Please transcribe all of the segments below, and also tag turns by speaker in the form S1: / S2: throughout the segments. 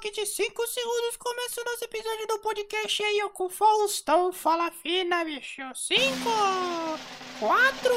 S1: toque de 5 segundos começa o nosso episódio do podcast aí, com o Faustão. Fala fina, bicho. 5, 4,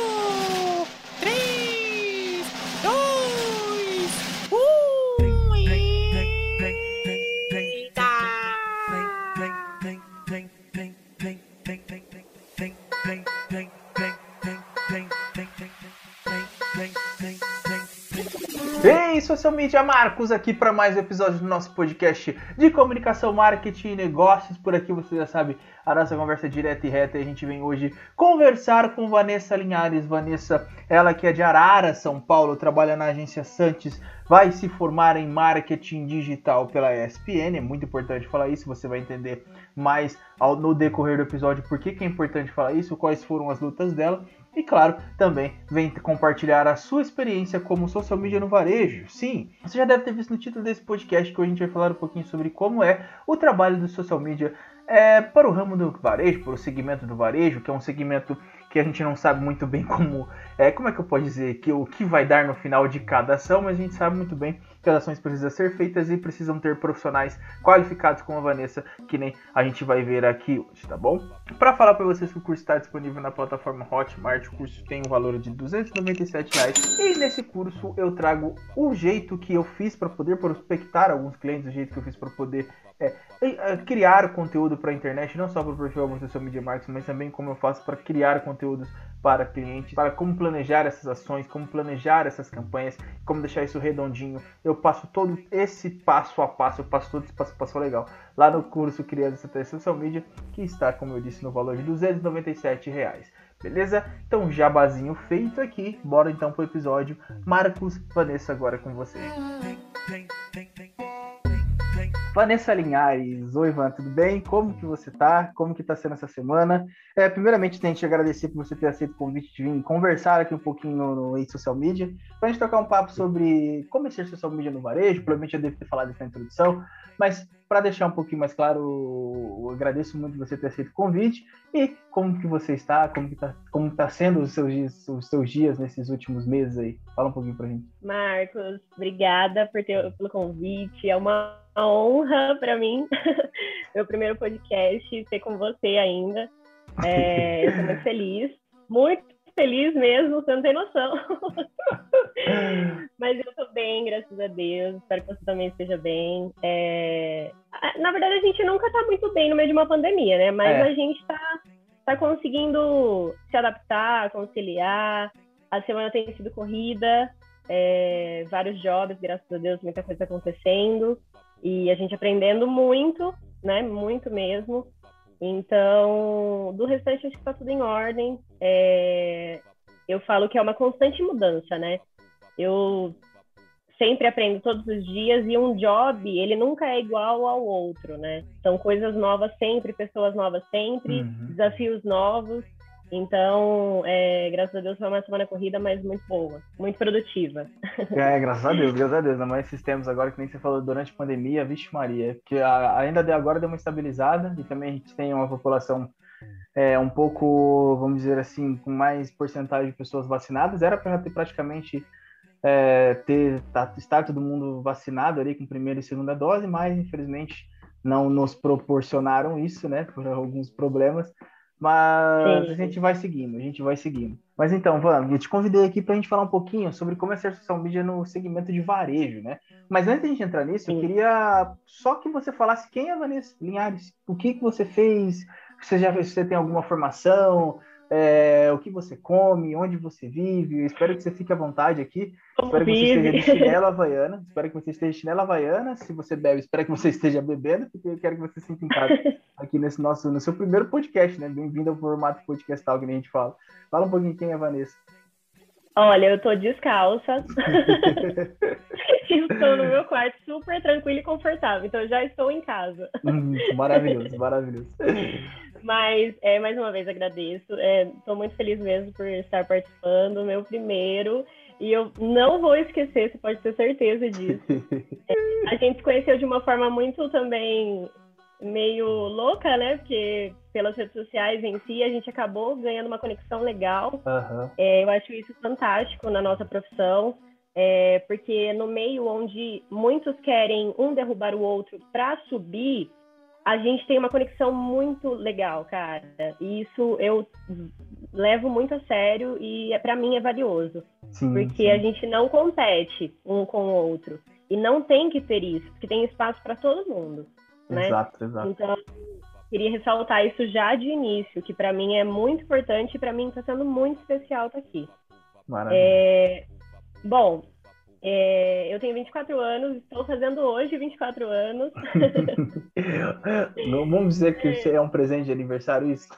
S2: Ei, social media Marcos aqui para mais um episódio do nosso podcast de comunicação, marketing e negócios. Por aqui você já sabe, a nossa conversa é direta e reta e a gente vem hoje conversar com Vanessa Linhares. Vanessa, ela que é de Arara, São Paulo, trabalha na agência Santos, vai se formar em marketing digital pela ESPN. É muito importante falar isso, você vai entender mais ao, no decorrer do episódio por que, que é importante falar isso, quais foram as lutas dela. E claro, também vem compartilhar a sua experiência como social media no varejo. Sim, você já deve ter visto no título desse podcast que hoje a gente vai falar um pouquinho sobre como é o trabalho do social media é, para o ramo do varejo, para o segmento do varejo, que é um segmento que a gente não sabe muito bem como é, como é que eu posso dizer que o que vai dar no final de cada ação, mas a gente sabe muito bem que as ações precisam ser feitas e precisam ter profissionais qualificados como a Vanessa, que nem a gente vai ver aqui hoje, tá bom? Para falar para vocês que o curso está disponível na plataforma Hotmart, o curso tem um valor de 297 reais, e nesse curso eu trago o jeito que eu fiz para poder prospectar alguns clientes, o jeito que eu fiz para poder é, é, criar conteúdo para a internet, não só para o perfil Avon Social Media Marketing, mas também como eu faço para criar conteúdos para clientes, para como planejar essas ações, como planejar essas campanhas, como deixar isso redondinho. Eu passo todo esse passo a passo, eu passo todo esse passo a passo legal lá no curso Criando Estratégia Social Media, que está, como eu disse, no valor de 297 reais. Beleza? Então, jabazinho feito aqui. Bora então pro episódio. Marcos, Vanessa, agora com você. Vanessa Linhares, oi Ivan, tudo bem? Como que você tá? Como que tá sendo essa semana? É, primeiramente, tem que agradecer por você ter aceito o convite de vir conversar aqui um pouquinho no, no Social Media, pra gente tocar um papo sobre como é ser social media no varejo, provavelmente eu devo ter falado isso na introdução, mas para deixar um pouquinho mais claro, agradeço muito você ter aceito o convite e como que você está, como que tá, como tá sendo os seus dias, os seus dias nesses últimos meses aí. Fala um pouquinho pra gente.
S3: Marcos, obrigada por ter, pelo convite. É uma honra para mim, meu primeiro podcast, ser com você ainda. É, eu estou muito feliz, muito feliz mesmo, você não tem noção. Mas eu estou bem, graças a Deus. Espero que você também esteja bem. É... Na verdade, a gente nunca está muito bem no meio de uma pandemia, né? Mas é. a gente está tá conseguindo se adaptar, conciliar. A semana tem sido corrida, é... vários jobs, graças a Deus, muita coisa acontecendo. E a gente aprendendo muito, né? Muito mesmo. Então, do restante, acho que está tudo em ordem. É... Eu falo que é uma constante mudança, né? Eu sempre aprendo todos os dias e um job, ele nunca é igual ao outro, né? São coisas novas sempre, pessoas novas sempre, uhum. desafios novos. Então, é, graças a Deus foi uma semana corrida, mas muito boa, muito produtiva.
S2: É, graças a Deus, graças a Deus. Ainda mais esses tempos agora que nem você falou durante a pandemia, vixe Maria, que ainda de agora deu uma estabilizada e também a gente tem uma população é, um pouco, vamos dizer assim, com mais porcentagem de pessoas vacinadas. Era para ter praticamente é, ter tá, estar todo mundo vacinado ali com primeira e segunda dose, mas infelizmente não nos proporcionaram isso, né, por alguns problemas. Mas sim, a gente vai seguindo, a gente vai seguindo. Mas então, vamos, eu te convidei aqui para a gente falar um pouquinho sobre como é ser social media no segmento de varejo, né? Mas antes de a gente entrar nisso, sim. eu queria só que você falasse quem é a Vanessa Linhares, o que, que você fez, você já você tem alguma formação, é, o que você come, onde você vive. Eu espero que você fique à vontade aqui.
S3: Como
S2: espero
S3: vive.
S2: que você esteja de chinela havaiana. Espero que você esteja de chinela havaiana. Se você bebe, espero que você esteja bebendo, porque eu quero que você se sinta em casa aqui nesse nosso, no seu primeiro podcast, né? Bem-vindo ao formato podcastal que a gente fala. Fala um pouquinho quem é a Vanessa.
S3: Olha, eu tô descalça. estou no meu quarto super tranquilo e confortável. Então já estou em casa.
S2: Hum, maravilhoso, maravilhoso.
S3: Mas, é, mais uma vez, agradeço. Estou é, muito feliz mesmo por estar participando, meu primeiro. E eu não vou esquecer, você pode ter certeza disso. é, a gente se conheceu de uma forma muito também meio louca, né? Porque pelas redes sociais em si, a gente acabou ganhando uma conexão legal.
S2: Uhum.
S3: É, eu acho isso fantástico na nossa profissão. É, porque no meio onde muitos querem um derrubar o outro para subir, a gente tem uma conexão muito legal, cara. E isso eu levo muito a sério e é, para mim é valioso. Sim, porque sim. a gente não compete um com o outro. E não tem que ter isso, porque tem espaço para todo mundo. Né?
S2: Exato, exato.
S3: Então, queria ressaltar isso já de início, que para mim é muito importante e para mim está sendo muito especial estar tá aqui.
S2: Maravilha. É...
S3: Bom, é, eu tenho 24 anos, estou fazendo hoje 24 anos.
S2: Não vamos dizer que é. é um presente de aniversário isso?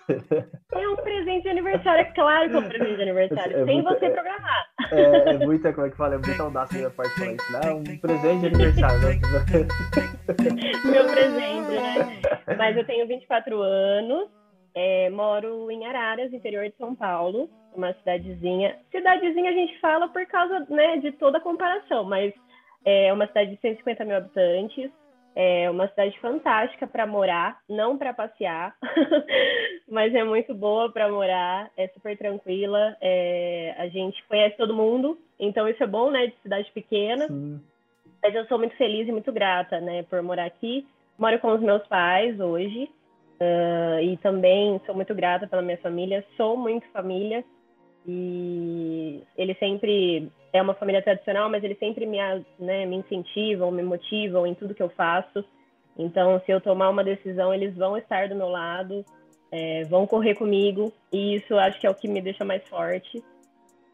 S3: É um presente de aniversário, é claro que é um presente de aniversário, é sem muita, você programar.
S2: É, é, muita, como é que fala, é muita audácia da parte falar isso, né? Um presente de aniversário. Né?
S3: Meu presente, né? Mas eu tenho 24 anos, é, moro em Araras, interior de São Paulo uma cidadezinha. Cidadezinha a gente fala por causa né, de toda a comparação, mas é uma cidade de 150 mil habitantes, é uma cidade fantástica para morar, não para passear, mas é muito boa para morar, é super tranquila, é, a gente conhece todo mundo, então isso é bom, né, de cidade pequena. Sim. Mas eu sou muito feliz e muito grata, né, por morar aqui. Moro com os meus pais hoje, uh, e também sou muito grata pela minha família, sou muito família. E ele sempre é uma família tradicional, mas eles sempre me, né, me incentivam, me motivam em tudo que eu faço. Então, se eu tomar uma decisão, eles vão estar do meu lado, é, vão correr comigo, e isso acho que é o que me deixa mais forte.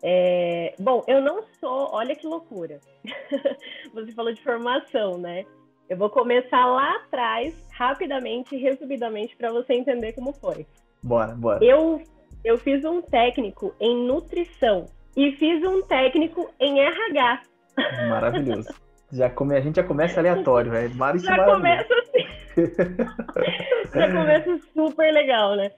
S3: É, bom, eu não sou, olha que loucura. Você falou de formação, né? Eu vou começar lá atrás, rapidamente, resumidamente, para você entender como foi.
S2: Bora, bora.
S3: Eu eu fiz um técnico em nutrição e fiz um técnico em RH.
S2: Maravilhoso. Já come, a gente já começa aleatório, é
S3: Já começa assim. já começa super legal, né?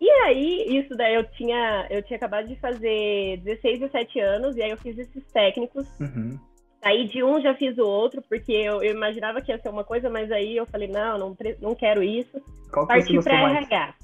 S3: E aí, isso daí eu tinha, eu tinha acabado de fazer 16, 17 anos, e aí eu fiz esses técnicos. Uhum. Aí de um já fiz o outro, porque eu, eu, imaginava que ia ser uma coisa, mas aí eu falei, não, não, não quero isso.
S2: Qual que Parti para RH.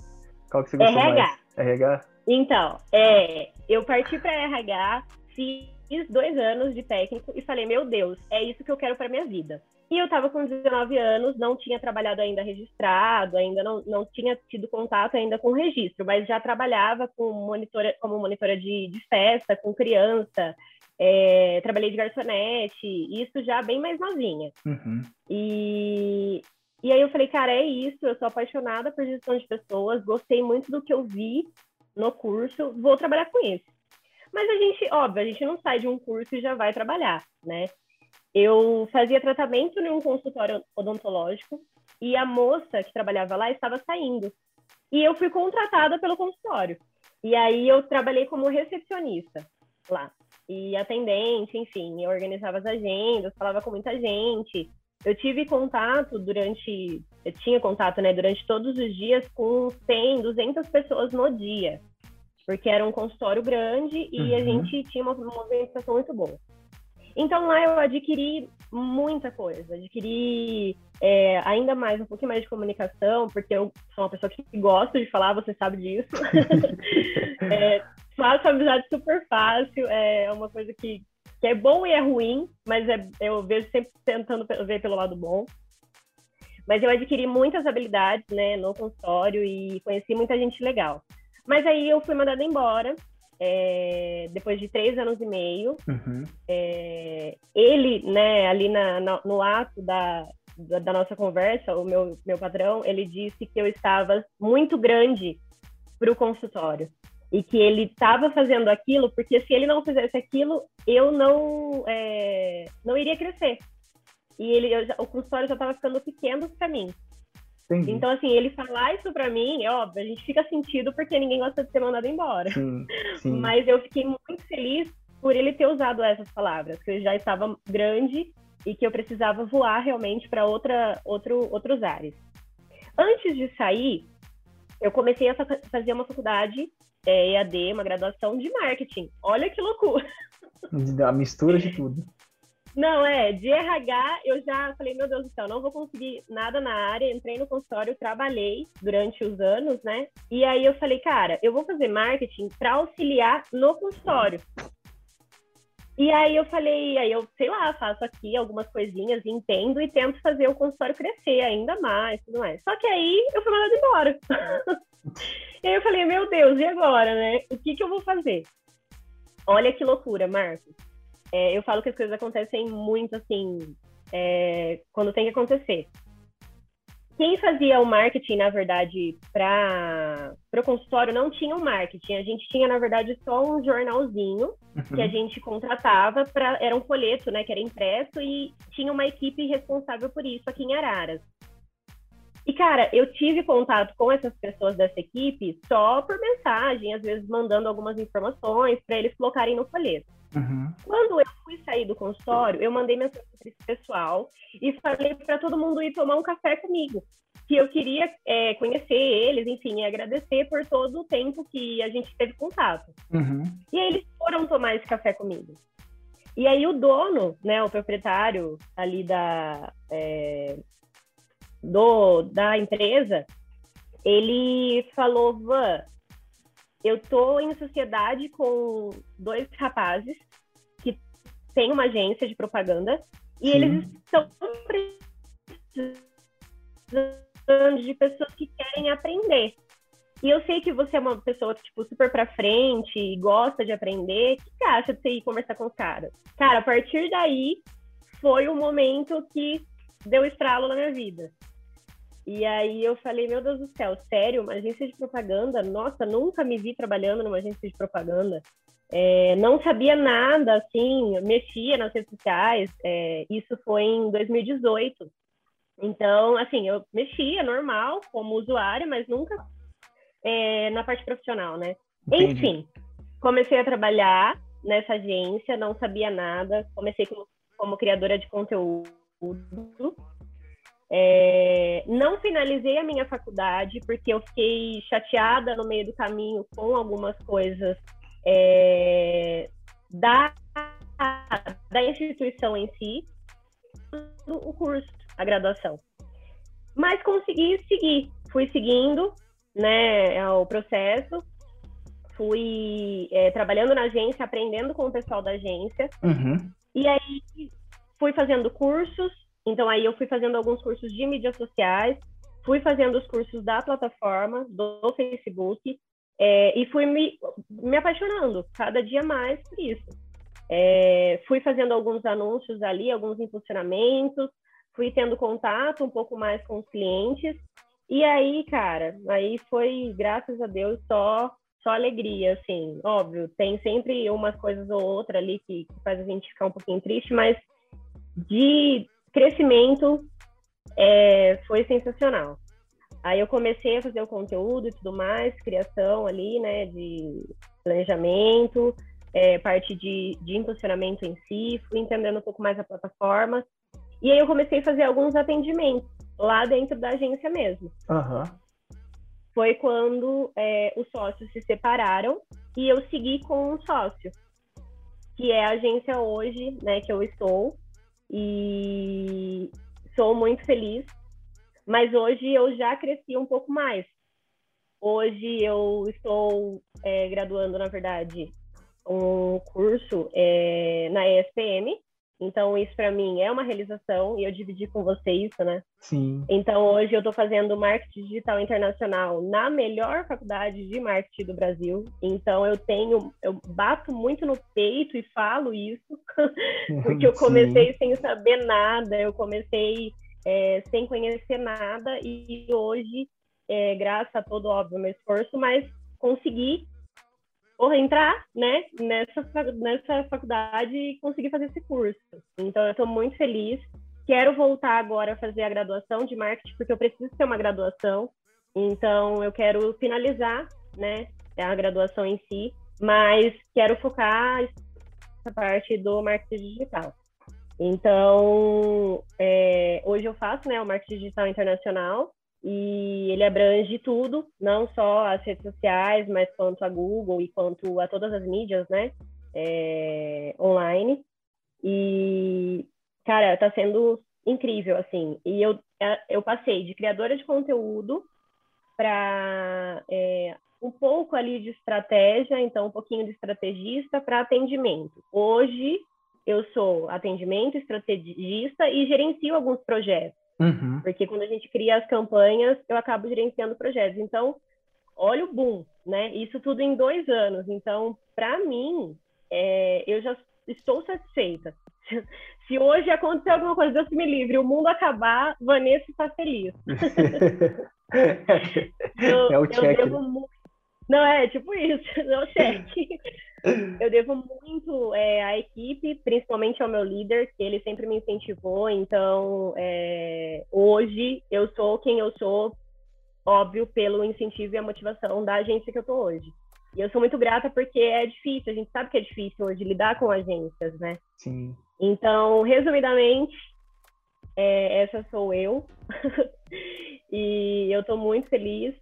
S2: Qual que você gostou RH. mais? RH?
S3: Então, é, eu parti para RH, fiz dois anos de técnico e falei, meu Deus, é isso que eu quero para minha vida. E eu estava com 19 anos, não tinha trabalhado ainda registrado, ainda não, não tinha tido contato ainda com registro, mas já trabalhava com monitora, como monitora de, de festa, com criança, é, trabalhei de garçonete, isso já bem mais novinha. Uhum. E, e aí eu falei, cara, é isso, eu sou apaixonada por gestão de pessoas, gostei muito do que eu vi no curso, vou trabalhar com isso. Mas a gente, óbvio, a gente não sai de um curso e já vai trabalhar, né? Eu fazia tratamento em um consultório odontológico e a moça que trabalhava lá estava saindo. E eu fui contratada pelo consultório. E aí eu trabalhei como recepcionista lá. E atendente, enfim, eu organizava as agendas, falava com muita gente. Eu tive contato durante, eu tinha contato, né, durante todos os dias com 100, 200 pessoas no dia, porque era um consultório grande e uhum. a gente tinha uma movimentação muito boa. Então lá eu adquiri muita coisa, adquiri é, ainda mais, um pouquinho mais de comunicação, porque eu sou uma pessoa que gosta de falar, você sabe disso. é, faço amizade super fácil, é uma coisa que, que é bom e é ruim, mas é, eu vejo sempre tentando ver pelo lado bom. Mas eu adquiri muitas habilidades, né, no consultório e conheci muita gente legal. Mas aí eu fui mandada embora, é, depois de três anos e meio. Uhum. É, ele, né, ali na, na, no ato da, da, da, nossa conversa, o meu, meu patrão, ele disse que eu estava muito grande para o consultório e que ele estava fazendo aquilo porque se ele não fizesse aquilo eu não é, não iria crescer e ele já, o consultório já estava ficando pequeno para mim Entendi. então assim ele falar isso para mim é óbvio a gente fica sentido porque ninguém gosta de ser mandado embora sim, sim. mas eu fiquei muito feliz por ele ter usado essas palavras que eu já estava grande e que eu precisava voar realmente para outra outro outros ares antes de sair eu comecei a fazer uma faculdade é, EAD, uma graduação de marketing. Olha que loucura!
S2: A mistura de tudo.
S3: Não, é, de RH eu já falei, meu Deus do céu, não vou conseguir nada na área. Entrei no consultório, trabalhei durante os anos, né? E aí eu falei, cara, eu vou fazer marketing para auxiliar no consultório. E aí eu falei, aí eu, sei lá, faço aqui algumas coisinhas, entendo e tento fazer o consultório crescer ainda mais, tudo mais. Só que aí eu fui mandada embora. e aí eu falei, meu Deus, e agora, né? O que que eu vou fazer? Olha que loucura, Marcos. É, eu falo que as coisas acontecem muito assim, é, quando tem que acontecer. Quem fazia o marketing, na verdade, para o consultório não tinha o um marketing. A gente tinha, na verdade, só um jornalzinho uhum. que a gente contratava para era um folheto, né, que era impresso e tinha uma equipe responsável por isso aqui em Araras. E cara, eu tive contato com essas pessoas dessa equipe só por mensagem, às vezes mandando algumas informações para eles colocarem no folheto. Uhum. Quando eu fui sair do consultório, eu mandei mensagem para esse pessoal e falei para todo mundo ir tomar um café comigo. Que eu queria é, conhecer eles, enfim, e agradecer por todo o tempo que a gente teve contato. Uhum. E aí eles foram tomar esse café comigo. E aí o dono, né, o proprietário ali da, é, do, da empresa, ele falou, Van, eu tô em sociedade com dois rapazes que têm uma agência de propaganda e Sim. eles estão precisando de pessoas que querem aprender. E eu sei que você é uma pessoa, tipo, super pra frente e gosta de aprender. O que você acha de você ir conversar com os caras? Cara, a partir daí foi o momento que deu estralo na minha vida. E aí eu falei, meu Deus do céu, sério, uma agência de propaganda? Nossa, nunca me vi trabalhando numa agência de propaganda. É, não sabia nada, assim, mexia nas redes sociais. É, isso foi em 2018. Então, assim, eu mexia normal como usuária, mas nunca é, na parte profissional, né? Entendi. Enfim, comecei a trabalhar nessa agência, não sabia nada. Comecei como, como criadora de conteúdo. É, não finalizei a minha faculdade porque eu fiquei chateada no meio do caminho com algumas coisas é, da, da instituição em si, o curso, a graduação. Mas consegui seguir, fui seguindo né, o processo, fui é, trabalhando na agência, aprendendo com o pessoal da agência, uhum. e aí fui fazendo cursos então aí eu fui fazendo alguns cursos de mídias sociais, fui fazendo os cursos da plataforma, do Facebook, é, e fui me, me apaixonando cada dia mais por isso. É, fui fazendo alguns anúncios ali, alguns impulsionamentos, fui tendo contato um pouco mais com os clientes. E aí, cara, aí foi, graças a Deus, só só alegria, assim. Óbvio, tem sempre umas coisas ou outra ali que, que faz a gente ficar um pouquinho triste, mas de crescimento é, foi sensacional. Aí eu comecei a fazer o conteúdo e tudo mais, criação ali, né, de planejamento, é, parte de, de impulsionamento em si, fui entendendo um pouco mais a plataforma. E aí eu comecei a fazer alguns atendimentos lá dentro da agência mesmo. Uhum. Foi quando é, os sócios se separaram e eu segui com um sócio, que é a agência hoje, né, que eu estou, e sou muito feliz. Mas hoje eu já cresci um pouco mais. Hoje eu estou é, graduando, na verdade, um curso é, na ESPM, então, isso para mim é uma realização e eu dividi com você isso, né?
S2: Sim.
S3: Então, hoje eu estou fazendo marketing digital internacional na melhor faculdade de marketing do Brasil. Então, eu tenho, eu bato muito no peito e falo isso, porque eu comecei Sim. sem saber nada, eu comecei é, sem conhecer nada e hoje, é, graças a todo, óbvio, meu esforço, mas consegui ou entrar né, nessa, nessa faculdade e conseguir fazer esse curso. Então, eu estou muito feliz. Quero voltar agora a fazer a graduação de marketing, porque eu preciso ter uma graduação. Então, eu quero finalizar né, a graduação em si, mas quero focar essa parte do marketing digital. Então, é, hoje eu faço né, o marketing digital internacional, e ele abrange tudo, não só as redes sociais, mas quanto a Google e quanto a todas as mídias, né, é, online. E, cara, tá sendo incrível, assim. E eu, é, eu passei de criadora de conteúdo para é, um pouco ali de estratégia, então um pouquinho de estrategista para atendimento. Hoje eu sou atendimento, estrategista e gerencio alguns projetos. Uhum. Porque quando a gente cria as campanhas, eu acabo gerenciando projetos. Então, olha o boom, né? Isso tudo em dois anos. Então, para mim, é, eu já estou satisfeita. Se hoje acontecer alguma coisa, Deus me livre, o mundo acabar, Vanessa está feliz. eu, é o check. Devo... Né? Não, é tipo isso, é o cheque. Eu devo muito é, à equipe, principalmente ao meu líder, que ele sempre me incentivou. Então, é, hoje eu sou quem eu sou, óbvio, pelo incentivo e a motivação da agência que eu tô hoje. E eu sou muito grata porque é difícil, a gente sabe que é difícil hoje lidar com agências, né?
S2: Sim.
S3: Então, resumidamente, é, essa sou eu. e eu tô muito feliz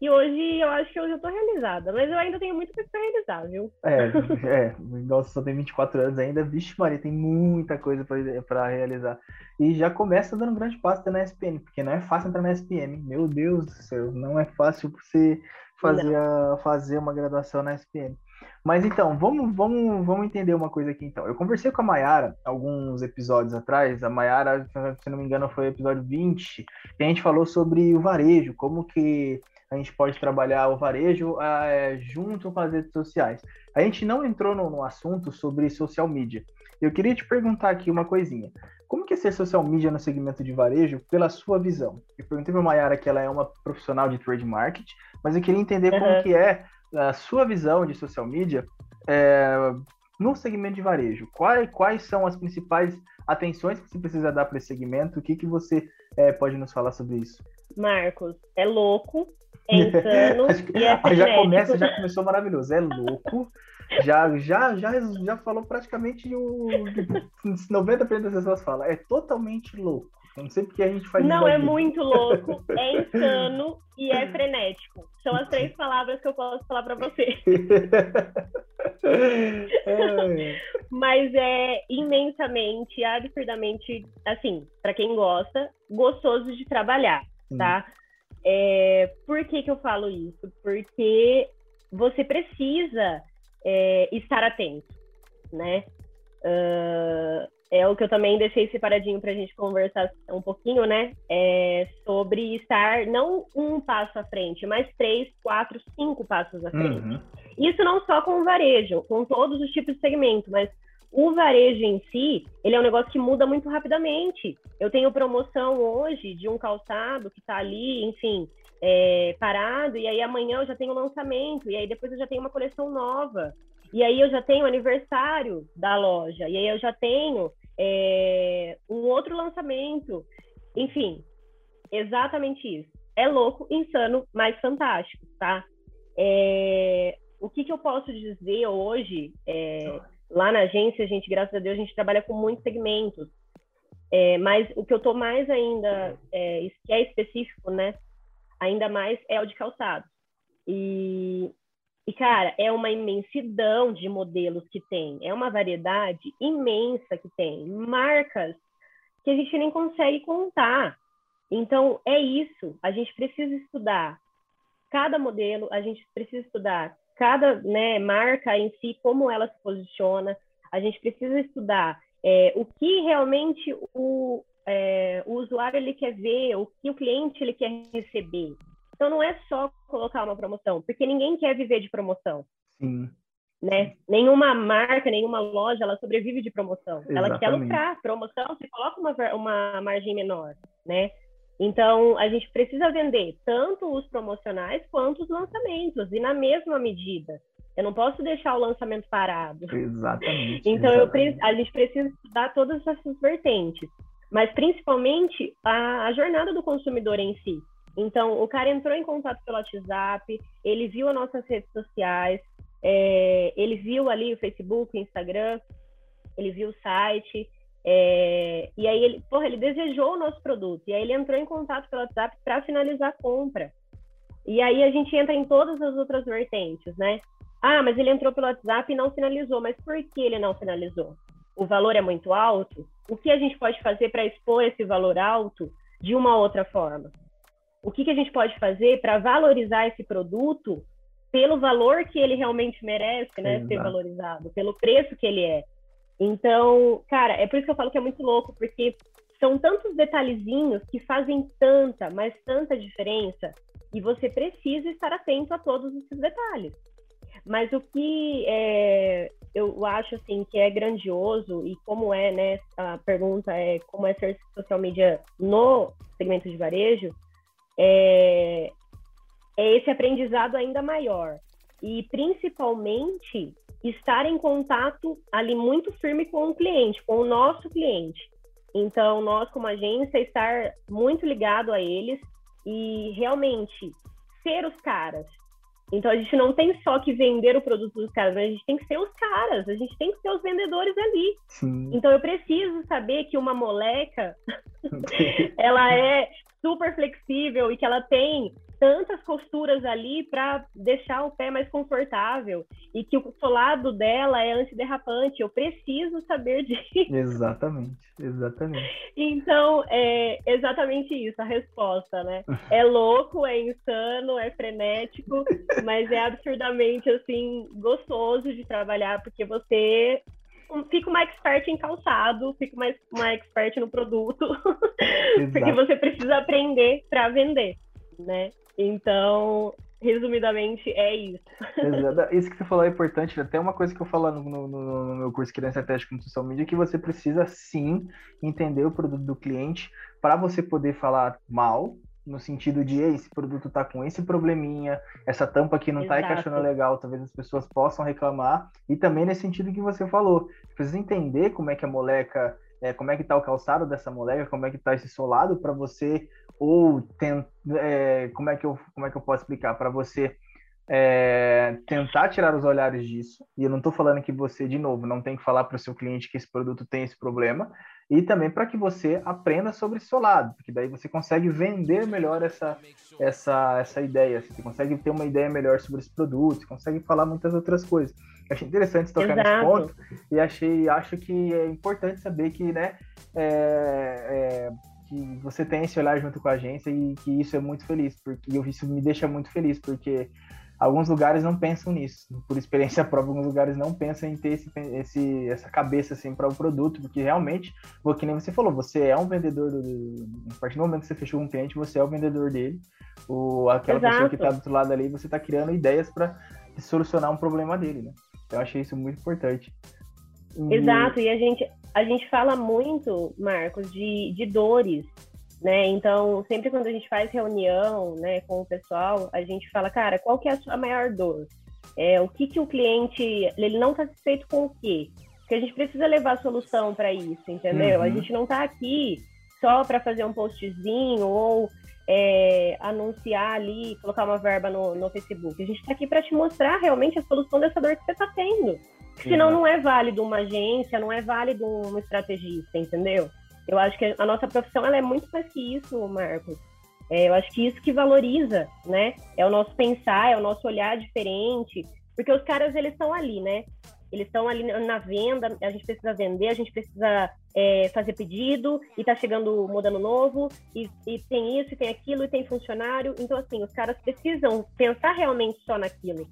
S3: e hoje eu acho que eu já tô realizada, mas eu ainda tenho muito pra realizar, viu?
S2: É, é, nossa, só tem 24 anos ainda, vixe Maria, tem muita coisa para realizar. E já começa dando um grande passo na SPM, porque não é fácil entrar na SPM, meu Deus do céu, não é fácil você fazer, a, fazer uma graduação na SPM. Mas então, vamos, vamos, vamos entender uma coisa aqui então. Eu conversei com a Mayara alguns episódios atrás, a Mayara, se não me engano, foi o episódio 20, que a gente falou sobre o varejo, como que a gente pode trabalhar o varejo é, junto com as redes sociais. A gente não entrou no, no, assunto sobre social media. Eu queria te perguntar aqui uma coisinha. Como que é ser social media no segmento de varejo pela sua visão? Eu perguntei para a Mayara que ela é uma profissional de trade market, mas eu queria entender uhum. como que é a sua visão de social media é, no segmento de varejo. Quais, quais são as principais atenções que você precisa dar para esse segmento? O que, que você é, pode nos falar sobre isso?
S3: Marcos, é louco, é insano e é
S2: Já começa, já começou maravilhoso. É louco. Já, já, já, já falou praticamente o 90% das pessoas falam. É totalmente louco. Não sei porque a gente faz
S3: Não, é muito louco, é insano e é frenético. São as três palavras que eu posso falar para você. é. Mas é imensamente, absurdamente, assim, para quem gosta, gostoso de trabalhar, tá? É, por que, que eu falo isso? Porque você precisa é, estar atento, né? Uh, é o que eu também deixei separadinho para a gente conversar um pouquinho, né? É sobre estar não um passo à frente, mas três, quatro, cinco passos à frente. Uhum. Isso não só com o varejo, com todos os tipos de segmento, mas o varejo em si, ele é um negócio que muda muito rapidamente. Eu tenho promoção hoje de um calçado que está ali, enfim, é, parado, e aí amanhã eu já tenho lançamento, e aí depois eu já tenho uma coleção nova. E aí eu já tenho aniversário da loja, e aí eu já tenho é, um outro lançamento. Enfim, exatamente isso. É louco, insano, mas fantástico, tá? É, o que, que eu posso dizer hoje? É, Lá na agência, a gente, graças a Deus, a gente trabalha com muitos segmentos. É, mas o que eu estou mais ainda, é, que é específico, né? Ainda mais é o de calçado. E, e, cara, é uma imensidão de modelos que tem. É uma variedade imensa que tem. Marcas que a gente nem consegue contar. Então, é isso. A gente precisa estudar cada modelo, a gente precisa estudar cada né, marca em si, como ela se posiciona. A gente precisa estudar é, o que realmente o, é, o usuário ele quer ver, o que o cliente ele quer receber. Então não é só colocar uma promoção, porque ninguém quer viver de promoção.
S2: Sim.
S3: Né? Nenhuma marca, nenhuma loja, ela sobrevive de promoção. Exatamente. Ela quer lucrar. Promoção, você coloca uma, uma margem menor, né? Então, a gente precisa vender tanto os promocionais quanto os lançamentos, e na mesma medida. Eu não posso deixar o lançamento parado.
S2: Exatamente.
S3: então,
S2: exatamente.
S3: Eu, a gente precisa estudar todas essas vertentes, mas principalmente a, a jornada do consumidor em si. Então, o cara entrou em contato pelo WhatsApp, ele viu as nossas redes sociais, é, ele viu ali o Facebook, o Instagram, ele viu o site, é, e aí ele, porra, ele desejou o nosso produto. E aí ele entrou em contato pelo WhatsApp para finalizar a compra. E aí a gente entra em todas as outras vertentes, né? Ah, mas ele entrou pelo WhatsApp e não finalizou. Mas por que ele não finalizou? O valor é muito alto? O que a gente pode fazer para expor esse valor alto de uma outra forma? O que, que a gente pode fazer para valorizar esse produto pelo valor que ele realmente merece, né, Exato. ser valorizado, pelo preço que ele é. Então, cara, é por isso que eu falo que é muito louco, porque são tantos detalhezinhos que fazem tanta, mas tanta diferença, e você precisa estar atento a todos esses detalhes. Mas o que é, eu acho assim que é grandioso e como é, né? A pergunta é como é ser social media no segmento de varejo, é, é esse aprendizado ainda maior e principalmente estar em contato ali muito firme com o cliente, com o nosso cliente. Então, nós como agência estar muito ligado a eles e realmente ser os caras. Então, a gente não tem só que vender o produto dos caras, mas a gente tem que ser os caras, a gente tem que ser os vendedores ali. Sim. Então, eu preciso saber que uma moleca, ela é super flexível e que ela tem tantas costuras ali para deixar o pé mais confortável e que o solado dela é antiderrapante. Eu preciso saber disso.
S2: Exatamente, exatamente.
S3: Então, é exatamente isso a resposta, né? É louco, é insano, é frenético, mas é absurdamente assim gostoso de trabalhar porque você fica uma expert em calçado, fica mais uma expert no produto, porque você precisa aprender para vender, né? Então, resumidamente, é isso.
S2: Exato. Isso que você falou é importante. Até uma coisa que eu falo no, no, no meu curso Criança Estratégica com Social Media, que você precisa sim entender o produto do cliente para você poder falar mal, no sentido de esse produto tá com esse probleminha, essa tampa aqui não Exato. tá encaixando legal, talvez as pessoas possam reclamar, e também nesse sentido que você falou, precisa entender como é que a moleca, é, como é que tá o calçado dessa moleca, como é que tá esse solado para você ou tem, é, como é que eu como é que eu posso explicar para você? É, tentar tirar os olhares disso. E eu não estou falando que você de novo não tem que falar para o seu cliente que esse produto tem esse problema. E também para que você aprenda sobre seu lado porque daí você consegue vender melhor essa essa essa ideia. Você consegue ter uma ideia melhor sobre esse produto você consegue falar muitas outras coisas. Eu achei interessante tocar Exato. nesse ponto e achei acho que é importante saber que né é, é, que você tem esse olhar junto com a agência e que isso é muito feliz, porque isso me deixa muito feliz, porque alguns lugares não pensam nisso. Por experiência própria, alguns lugares não pensam em ter esse, esse essa cabeça assim para o produto, porque realmente, que nem você falou, você é um vendedor do, a partir do momento que você fechou um cliente, você é o vendedor dele. O, aquela Exato. pessoa que está do outro lado ali, você está criando ideias para solucionar um problema dele, né? Então, eu achei isso muito importante.
S3: E... Exato, e a gente, a gente fala muito, Marcos, de, de dores, né? Então, sempre quando a gente faz reunião né, com o pessoal, a gente fala, cara, qual que é a sua maior dor? É, o que, que o cliente, ele não está satisfeito com o quê? Porque a gente precisa levar a solução para isso, entendeu? Uhum. A gente não está aqui só para fazer um postzinho ou é, anunciar ali, colocar uma verba no, no Facebook. A gente está aqui para te mostrar realmente a solução dessa dor que você está tendo. Senão não é válido uma agência, não é válido um estrategista, entendeu? Eu acho que a nossa profissão ela é muito mais que isso, Marcos. É, eu acho que isso que valoriza, né? É o nosso pensar, é o nosso olhar diferente, porque os caras eles estão ali, né? Eles estão ali na venda, a gente precisa vender, a gente precisa é, fazer pedido, e tá chegando mudando novo, e, e, tem isso, e tem aquilo, e tem funcionário. Então, assim, os caras precisam pensar realmente só naquilo.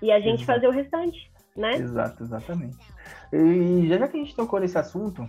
S3: E a gente Exato. fazer o restante, né?
S2: Exato, exatamente. E já que a gente tocou nesse assunto,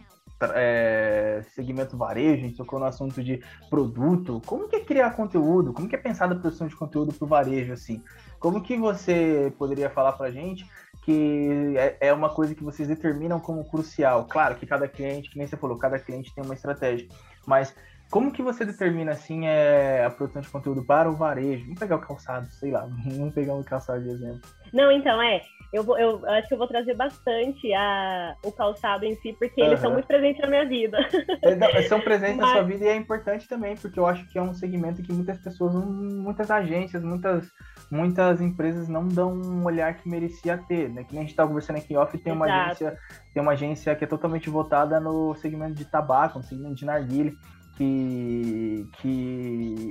S2: é, segmento varejo, a gente tocou no assunto de produto, como que é criar conteúdo? Como que é pensar a produção de conteúdo para o varejo, assim? Como que você poderia falar para a gente que é, é, uma coisa que vocês determinam como crucial. Claro que cada cliente, que nem você falou, cada cliente tem uma estratégia, mas como que você determina assim é, a produção de conteúdo para o varejo? Vamos pegar o calçado, sei lá, vamos pegar um calçado de exemplo.
S3: Não, então é. Eu, vou, eu acho que eu vou trazer bastante a, o calçado em si, porque uhum. eles são muito presentes na minha vida.
S2: É, são presentes Mas... na sua vida e é importante também, porque eu acho que é um segmento que muitas pessoas, muitas agências, muitas muitas empresas não dão um olhar que merecia ter, né? Que nem a gente estava conversando aqui off, tem uma agência, tem uma agência que é totalmente voltada no segmento de tabaco, no segmento de narguilé, que, que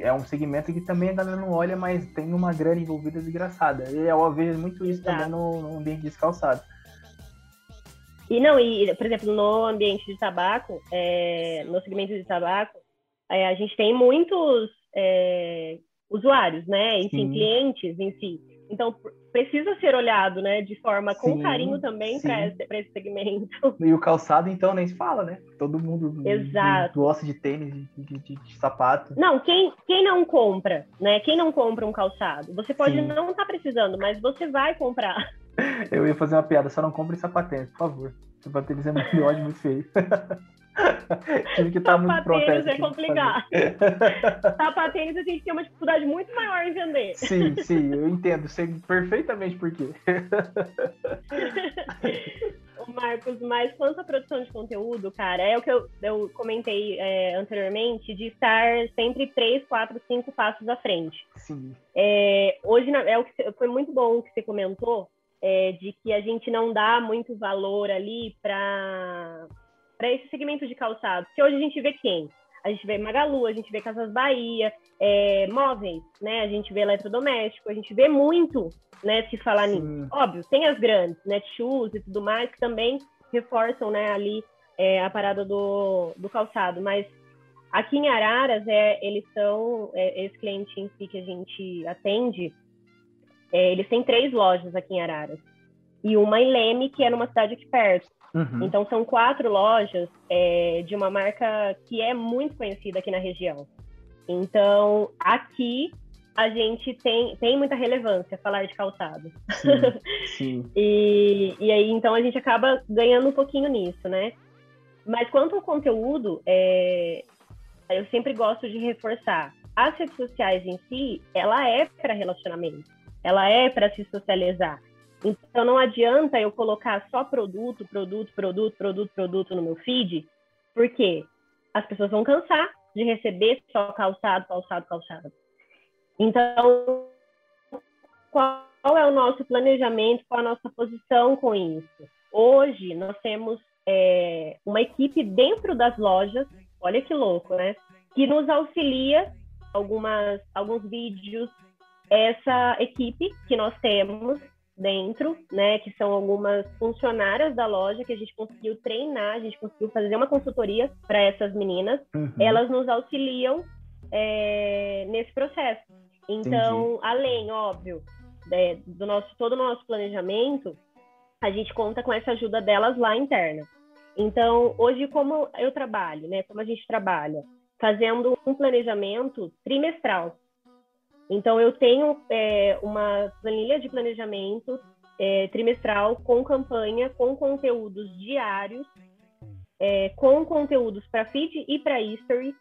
S2: é um segmento que também a galera não olha, mas tem uma grana envolvida desgraçada. E eu vejo muito isso Exato. também no, no ambiente descalçado.
S3: E não, e, por exemplo, no ambiente de tabaco, é, no segmento de tabaco, é, a gente tem muitos é, usuários, né? Enfim, Sim. clientes em si. Então, precisa ser olhado, né, de forma com sim, carinho também para esse, esse segmento.
S2: E o calçado, então, nem se fala, né? Todo mundo
S3: Exato.
S2: gosta de tênis, de, de, de, sapato.
S3: Não, quem, quem não compra, né? Quem não compra um calçado? Você pode sim. não estar tá precisando, mas você vai comprar.
S2: Eu ia fazer uma piada, só não compre sapatênis, por favor. Sapatênis é muito ódio, muito feio. Tive que estar tá muito protesto.
S3: é complicado. Sapatênis a gente tem uma dificuldade muito maior em vender.
S2: Sim, sim, eu entendo. Sei perfeitamente por quê.
S3: Marcos, mas quanto à produção de conteúdo, cara, é o que eu, eu comentei é, anteriormente, de estar sempre três, quatro, cinco passos à frente.
S2: Sim.
S3: É, hoje é o que foi muito bom o que você comentou, é, de que a gente não dá muito valor ali para para esse segmento de calçado. Porque hoje a gente vê quem? A gente vê Magalu, a gente vê Casas Bahia, é, móveis, né? A gente vê eletrodoméstico, a gente vê muito, né? Se falar nisso. Óbvio, tem as grandes, Netshoes e tudo mais, que também reforçam, né? Ali é, a parada do, do calçado. Mas aqui em Araras, é, eles são, é, esse cliente em si que a gente atende, é, eles têm três lojas aqui em Araras. E uma em Leme, que é numa cidade aqui perto. Uhum. Então, são quatro lojas é, de uma marca que é muito conhecida aqui na região. Então, aqui a gente tem, tem muita relevância falar de calçado.
S2: Sim, sim.
S3: e, e aí, então, a gente acaba ganhando um pouquinho nisso, né? Mas quanto ao conteúdo, é, eu sempre gosto de reforçar. As redes sociais em si, ela é para relacionamento, ela é para se socializar. Então não adianta eu colocar só produto, produto, produto, produto, produto no meu feed, porque as pessoas vão cansar de receber só calçado, calçado, calçado. Então, qual é o nosso planejamento, qual a nossa posição com isso? Hoje nós temos é, uma equipe dentro das lojas, olha que louco, né? Que nos auxilia algumas, alguns vídeos. Essa equipe que nós temos dentro, né, que são algumas funcionárias da loja que a gente conseguiu treinar, a gente conseguiu fazer uma consultoria para essas meninas. Uhum. Elas nos auxiliam é, nesse processo. Então, Entendi. além, óbvio, é, do nosso todo o nosso planejamento, a gente conta com essa ajuda delas lá interna. Então, hoje como eu trabalho, né, como a gente trabalha, fazendo um planejamento trimestral. Então, eu tenho é, uma planilha de planejamento é, trimestral com campanha, com conteúdos diários, é, com conteúdos para feed e para history,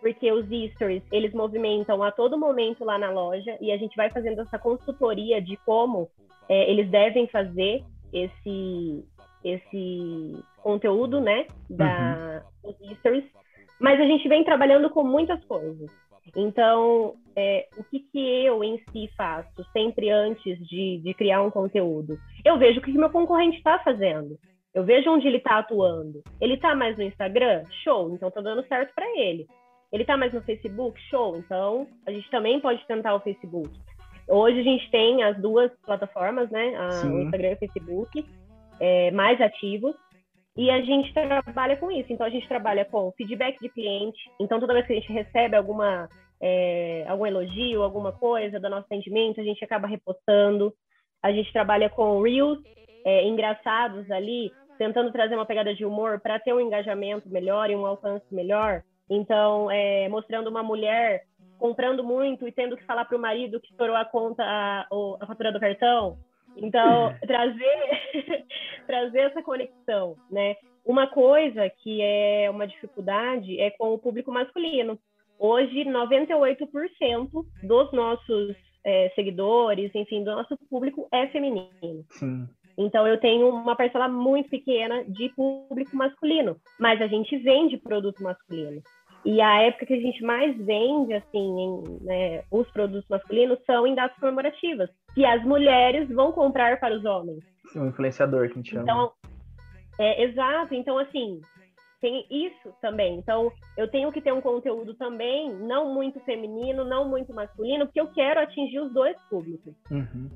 S3: porque os stories eles movimentam a todo momento lá na loja e a gente vai fazendo essa consultoria de como é, eles devem fazer esse esse conteúdo, né, da uhum. dos stories. Mas a gente vem trabalhando com muitas coisas. Então, é, o que, que eu em si faço sempre antes de, de criar um conteúdo? Eu vejo o que, que meu concorrente está fazendo. Eu vejo onde ele está atuando. Ele está mais no Instagram? Show, então está dando certo para ele. Ele está mais no Facebook? Show, então a gente também pode tentar o Facebook. Hoje a gente tem as duas plataformas, né? A, o Instagram e o Facebook, é, mais ativos. E a gente trabalha com isso. Então, a gente trabalha com feedback de cliente. Então, toda vez que a gente recebe alguma, é, algum elogio, alguma coisa do nosso atendimento, a gente acaba repostando. A gente trabalha com reels é, engraçados ali, tentando trazer uma pegada de humor para ter um engajamento melhor e um alcance melhor. Então, é, mostrando uma mulher comprando muito e tendo que falar para o marido que estourou a conta, a, a fatura do cartão. Então, trazer, trazer essa conexão, né? Uma coisa que é uma dificuldade é com o público masculino. Hoje, 98% dos nossos é, seguidores, enfim, do nosso público é feminino.
S2: Sim.
S3: Então, eu tenho uma parcela muito pequena de público masculino, mas a gente vende produto masculino. E a época que a gente mais vende, assim, em, né, os produtos masculinos são em datas comemorativas, que as mulheres vão comprar para os homens.
S2: Um influenciador que a gente chama.
S3: Então, é, exato. Então, assim, tem isso também. Então, eu tenho que ter um conteúdo também, não muito feminino, não muito masculino, porque eu quero atingir os dois públicos.
S2: Uhum.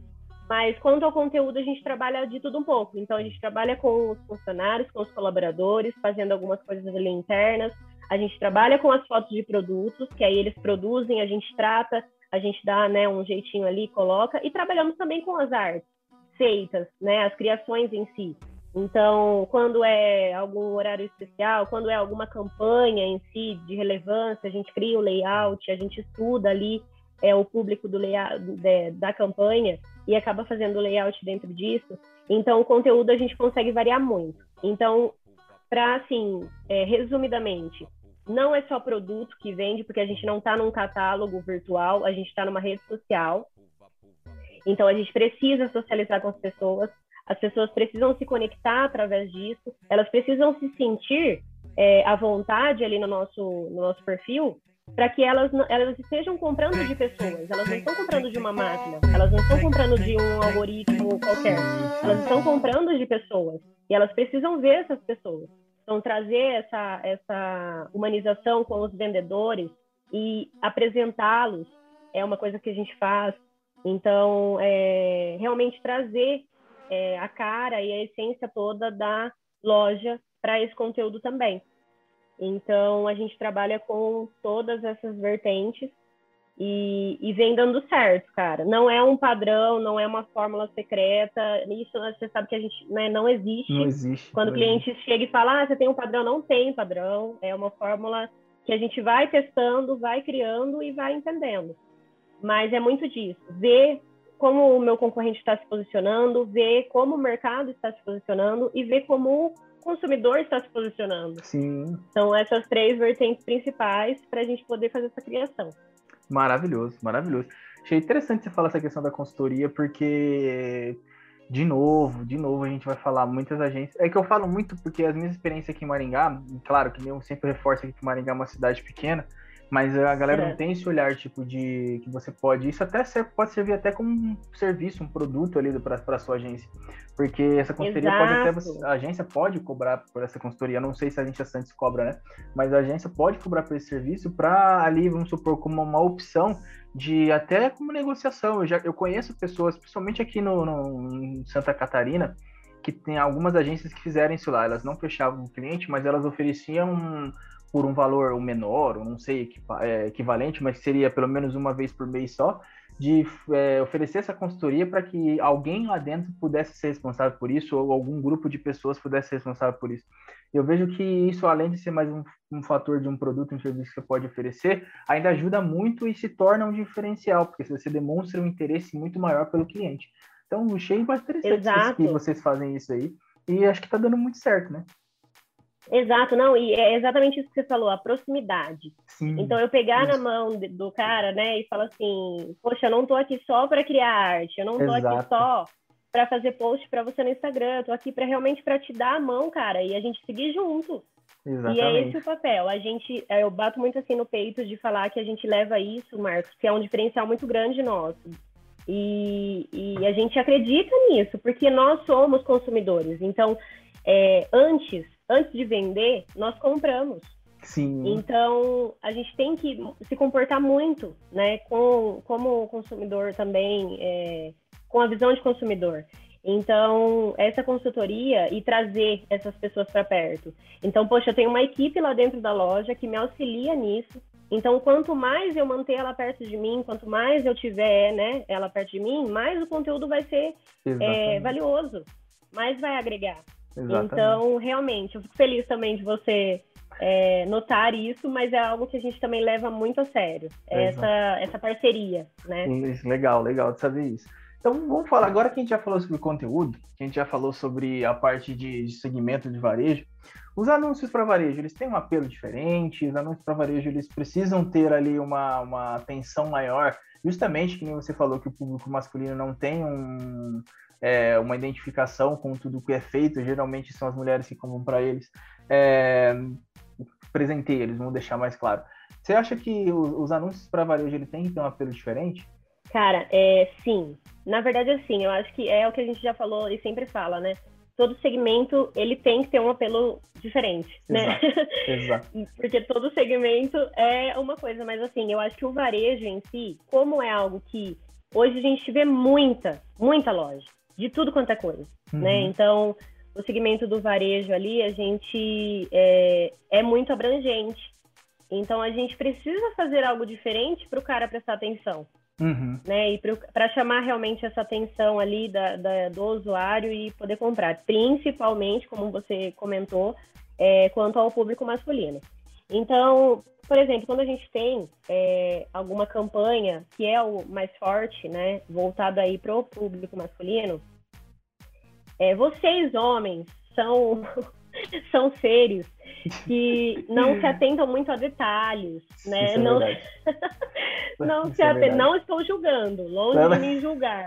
S3: Mas quanto ao conteúdo, a gente trabalha de tudo um pouco. Então, a gente trabalha com os funcionários, com os colaboradores, fazendo algumas coisas ali internas. A gente trabalha com as fotos de produtos, que aí eles produzem, a gente trata, a gente dá né, um jeitinho ali, coloca, e trabalhamos também com as artes feitas, né, as criações em si. Então, quando é algum horário especial, quando é alguma campanha em si de relevância, a gente cria o layout, a gente estuda ali é, o público do layout, de, da campanha e acaba fazendo o layout dentro disso. Então, o conteúdo a gente consegue variar muito. Então, para assim, é, resumidamente, não é só produto que vende, porque a gente não está num catálogo virtual, a gente está numa rede social. Então, a gente precisa socializar com as pessoas, as pessoas precisam se conectar através disso, elas precisam se sentir é, à vontade ali no nosso, no nosso perfil, para que elas, elas estejam comprando de pessoas. Elas não estão comprando de uma máquina, elas não estão comprando de um algoritmo qualquer. Elas estão comprando de pessoas. E elas precisam ver essas pessoas. Então, trazer essa, essa humanização com os vendedores e apresentá-los é uma coisa que a gente faz. Então, é, realmente trazer é, a cara e a essência toda da loja para esse conteúdo também. Então, a gente trabalha com todas essas vertentes e, e, vem dando certo, cara. Não é um padrão, não é uma fórmula secreta. Isso você sabe que a gente né, não existe.
S2: Não existe.
S3: Quando
S2: não
S3: o cliente
S2: existe.
S3: chega e fala, ah, você tem um padrão, não tem padrão. É uma fórmula que a gente vai testando, vai criando e vai entendendo. Mas é muito disso. Ver como o meu concorrente está se posicionando, ver como o mercado está se posicionando e ver como o consumidor está se posicionando.
S2: Sim.
S3: São essas três vertentes principais para a gente poder fazer essa criação.
S2: Maravilhoso, maravilhoso. Achei interessante você falar essa questão da consultoria, porque, de novo, de novo, a gente vai falar muitas agências. É que eu falo muito porque as minhas experiências aqui em Maringá, claro que eu sempre reforço aqui que Maringá é uma cidade pequena, mas a galera é. não tem esse olhar, tipo, de que você pode. Isso até serve, pode servir até como um serviço, um produto ali para sua agência. Porque essa consultoria Exato. pode até. A agência pode cobrar por essa consultoria. Eu não sei se a agência Santos cobra, né? Mas a agência pode cobrar por esse serviço para ali, vamos supor, como uma opção de até como negociação. Eu já eu conheço pessoas, principalmente aqui no, no em Santa Catarina, que tem algumas agências que fizeram isso lá. Elas não fechavam o cliente, mas elas ofereciam. Por um valor menor, ou não sei, é, equivalente, mas seria pelo menos uma vez por mês só, de é, oferecer essa consultoria para que alguém lá dentro pudesse ser responsável por isso, ou algum grupo de pessoas pudesse ser responsável por isso. Eu vejo que isso, além de ser mais um, um fator de um produto, um serviço que você pode oferecer, ainda ajuda muito e se torna um diferencial, porque você demonstra um interesse muito maior pelo cliente. Então, achei bastante interessante Exato. que vocês fazem isso aí, e acho que está dando muito certo, né?
S3: Exato, não, e é exatamente isso que você falou, a proximidade.
S2: Sim,
S3: então eu pegar isso. na mão do cara, né, e falar assim, poxa, eu não tô aqui só para criar arte, eu não tô Exato. aqui só para fazer post para você no Instagram, eu tô aqui para realmente para te dar a mão, cara, e a gente seguir junto.
S2: Exatamente.
S3: E é esse o papel. A gente, eu bato muito assim no peito de falar que a gente leva isso, Marcos, que é um diferencial muito grande nosso. E, e a gente acredita nisso, porque nós somos consumidores. Então, é, antes antes de vender, nós compramos.
S2: Sim.
S3: Então, a gente tem que se comportar muito, né, com, como consumidor também, é, com a visão de consumidor. Então, essa consultoria e trazer essas pessoas para perto. Então, poxa, eu tenho uma equipe lá dentro da loja que me auxilia nisso. Então, quanto mais eu manter ela perto de mim, quanto mais eu tiver né, ela perto de mim, mais o conteúdo vai ser é, valioso, mais vai agregar.
S2: Exatamente.
S3: Então, realmente, eu fico feliz também de você é, notar isso, mas é algo que a gente também leva muito a sério, essa, essa parceria, né?
S2: Legal, legal de saber isso. Então, vamos falar, agora que a gente já falou sobre conteúdo, que a gente já falou sobre a parte de, de segmento de varejo, os anúncios para varejo, eles têm um apelo diferente, os anúncios para varejo, eles precisam ter ali uma, uma atenção maior, justamente que nem você falou que o público masculino não tem um, é, uma identificação com tudo que é feito, geralmente são as mulheres que compram para eles. É, presentei, eles vão deixar mais claro. Você acha que os, os anúncios para varejo ele tem que ter um apelo diferente?
S3: Cara, é, sim. Na verdade, assim, eu acho que é o que a gente já falou e sempre fala, né? Todo segmento, ele tem que ter um apelo diferente, né?
S2: exato, né? Exato.
S3: Porque todo segmento é uma coisa, mas assim, eu acho que o varejo em si, como é algo que hoje a gente vê muita, muita loja, de tudo quanto é coisa, né? uhum. né? Então, o segmento do varejo ali, a gente é, é muito abrangente. Então, a gente precisa fazer algo diferente para o cara prestar atenção. Uhum. Né, e para chamar realmente essa atenção ali da, da, do usuário e poder comprar, principalmente, como você comentou, é, quanto ao público masculino. Então, por exemplo, quando a gente tem é, alguma campanha que é o mais forte, né, voltado aí para o público masculino, é, vocês homens são são seres que não se atentam muito a detalhes, né?
S2: Isso é
S3: não não, se é não estou julgando, longe não, de me julgar.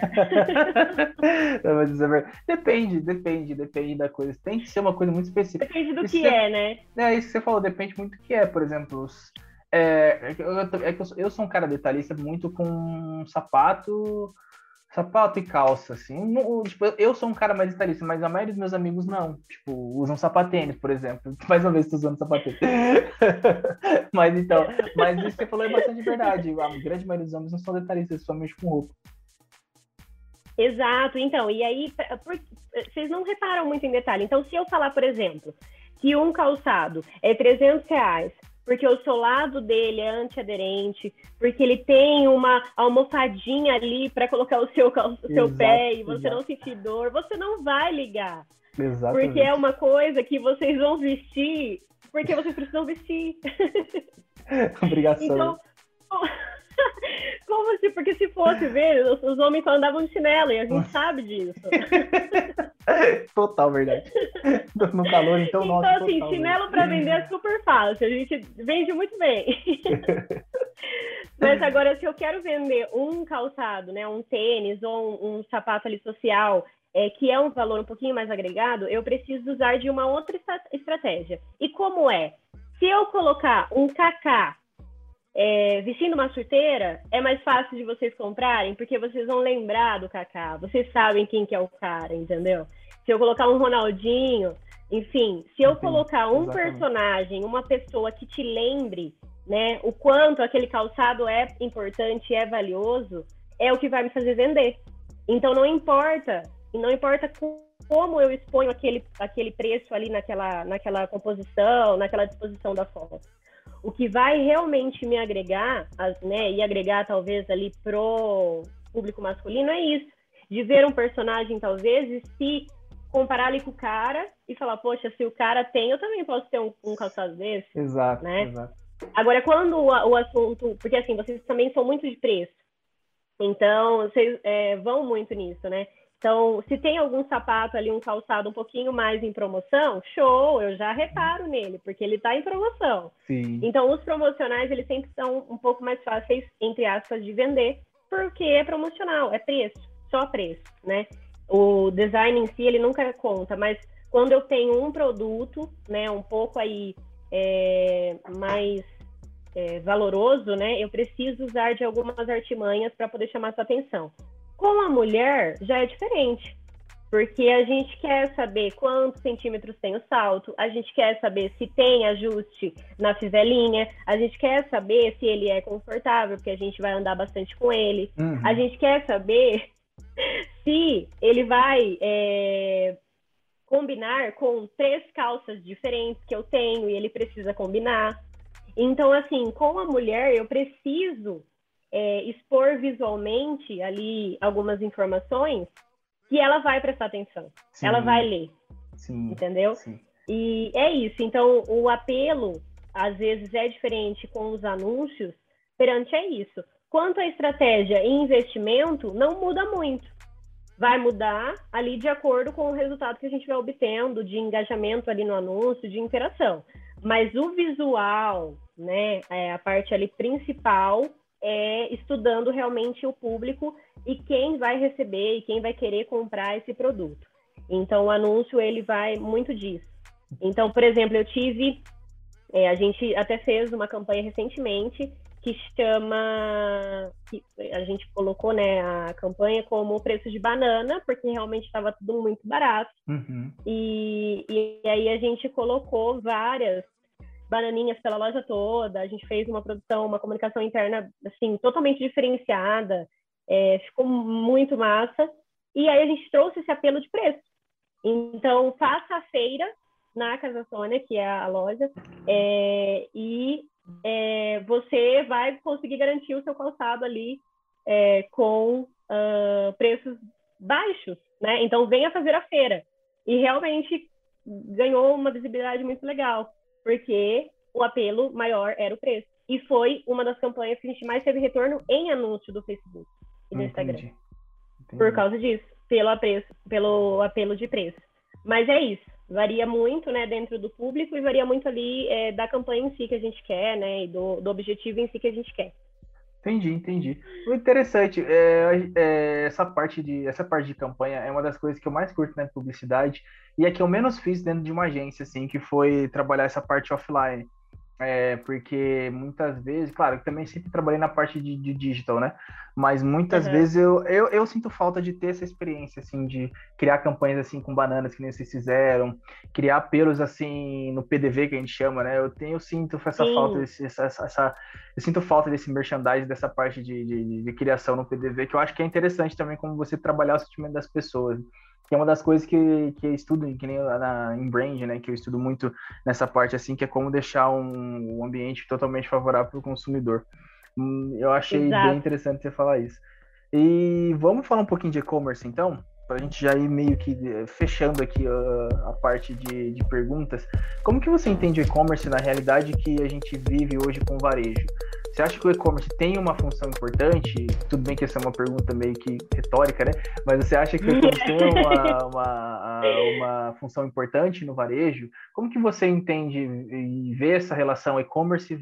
S2: não, mas isso é verdade. Depende, depende, depende da coisa. Tem que ser uma coisa muito específica.
S3: Depende do isso que é, né?
S2: É isso que você falou, depende muito do que é. Por exemplo, os, é, é, que eu, é que eu, eu sou um cara detalhista muito com um sapato sapato e calça, assim. Não, tipo, eu sou um cara mais detalhista, mas a maioria dos meus amigos não. Tipo, usam sapatênis, por exemplo. Mais uma vez estou usando sapatênis. mas então, mas isso que você falou é bastante verdade. A grande maioria dos homens não são detalhistas, somente com roupa.
S3: Exato, então, e aí, por, vocês não reparam muito em detalhe. Então, se eu falar, por exemplo, que um calçado é 300 reais, porque o solado dele é antiaderente, porque ele tem uma almofadinha ali para colocar o seu, o seu exato, pé e você exato. não sentir dor, você não vai ligar.
S2: Exatamente.
S3: Porque é uma coisa que vocês vão vestir porque vocês precisam vestir.
S2: Obrigação.
S3: Então, como se, porque se fosse ver, os, homens só andavam de chinelo e a gente sabe disso.
S2: Total verdade. No calor, então,
S3: então
S2: nossa.
S3: Então, assim, chinelo para vender é super fácil. A gente vende muito bem. Mas agora, se eu quero vender um calçado, né, um tênis ou um, um sapato ali social, é, que é um valor um pouquinho mais agregado, eu preciso usar de uma outra estratégia. E como é? Se eu colocar um cacá é, vestindo uma chuteira, é mais fácil de vocês comprarem, porque vocês vão lembrar do Kaká, vocês sabem quem que é o cara, entendeu? Se eu colocar um Ronaldinho, enfim, se eu colocar um exatamente. personagem, uma pessoa que te lembre, né, o quanto aquele calçado é importante, é valioso, é o que vai me fazer vender. Então não importa, não importa como eu exponho aquele, aquele preço ali naquela, naquela composição, naquela disposição da foto. O que vai realmente me agregar, né, e agregar talvez ali pro público masculino é isso, de ver um personagem talvez e se comparar ali com o cara e falar, poxa, se o cara tem, eu também posso ter um, um calçado desse.
S2: Exato,
S3: né?
S2: exato.
S3: Agora, quando o, o, assunto, porque assim, vocês também são muito de preço, então vocês é, vão muito nisso, né? Então, se tem algum sapato ali, um calçado um pouquinho mais em promoção, show, eu já reparo nele, porque ele está em promoção.
S2: Sim.
S3: Então, os promocionais, eles sempre são um pouco mais fáceis, entre aspas, de vender, porque é promocional, é preço, só preço, né? O design em si, ele nunca conta, mas quando eu tenho um produto, né, um pouco aí é, mais é, valoroso, né, eu preciso usar de algumas artimanhas para poder chamar sua atenção. Com a mulher já é diferente, porque a gente quer saber quantos centímetros tem o salto, a gente quer saber se tem ajuste na fivelinha, a gente quer saber se ele é confortável, porque a gente vai andar bastante com ele, uhum. a gente quer saber se ele vai é, combinar com três calças diferentes que eu tenho e ele precisa combinar. Então, assim, com a mulher, eu preciso é, expor visualmente ali algumas informações que ela vai prestar atenção, sim, ela vai ler,
S2: sim,
S3: entendeu?
S2: Sim.
S3: E é isso. Então, o apelo às vezes é diferente com os anúncios perante é isso. Quanto à estratégia e investimento, não muda muito. Vai mudar ali de acordo com o resultado que a gente vai obtendo de engajamento ali no anúncio, de interação. Mas o visual, né, é a parte ali principal, é, estudando realmente o público e quem vai receber e quem vai querer comprar esse produto. Então, o anúncio ele vai muito disso. Então, por exemplo, eu tive, é, a gente até fez uma campanha recentemente que chama, que a gente colocou né, a campanha como o preço de banana, porque realmente estava tudo muito barato.
S2: Uhum.
S3: E, e aí a gente colocou várias bananinhas pela loja toda. A gente fez uma produção, uma comunicação interna, assim, totalmente diferenciada. É, ficou muito massa. E aí a gente trouxe esse apelo de preço. Então, faça a feira na Casa Sônia, que é a loja, é, e é, você vai conseguir garantir o seu calçado ali é, com uh, preços baixos, né? Então venha fazer a feira. E realmente ganhou uma visibilidade muito legal, porque o apelo maior era o preço. E foi uma das campanhas que a gente mais teve retorno em anúncio do Facebook e do Entendi. Instagram. Entendi. Por causa disso, pelo, apreço, pelo apelo de preço. Mas é isso, varia muito né, dentro do público e varia muito ali é, da campanha em si que a gente quer, né? E do, do objetivo em si que a gente quer.
S2: Entendi, entendi. O interessante é, é, essa parte de essa parte de campanha é uma das coisas que eu mais curto na publicidade e é que eu menos fiz dentro de uma agência, assim, que foi trabalhar essa parte offline. É, porque muitas vezes, claro, eu também sempre trabalhei na parte de, de digital, né? Mas muitas uhum. vezes eu, eu, eu, sinto falta de ter essa experiência, assim, de criar campanhas, assim, com bananas, que nem vocês fizeram, criar apelos, assim, no PDV, que a gente chama, né? Eu tenho, eu sinto essa Sim. falta, desse, essa, essa, eu sinto falta desse merchandising, dessa parte de, de, de criação no PDV, que eu acho que é interessante também como você trabalhar o sentimento das pessoas que é uma das coisas que, que eu estudo, que nem na, em brand, né, que eu estudo muito nessa parte, assim, que é como deixar um, um ambiente totalmente favorável para o consumidor. Hum, eu achei Exato. bem interessante você falar isso. E vamos falar um pouquinho de e-commerce, então? Para a gente já ir meio que eh, fechando aqui a, a parte de, de perguntas. Como que você entende o e-commerce na realidade que a gente vive hoje com varejo? Você acha que o e-commerce tem uma função importante? Tudo bem que essa é uma pergunta meio que retórica, né? Mas você acha que o e-commerce tem uma, uma, uma, função importante no varejo? Como que você entende e vê essa relação e-commerce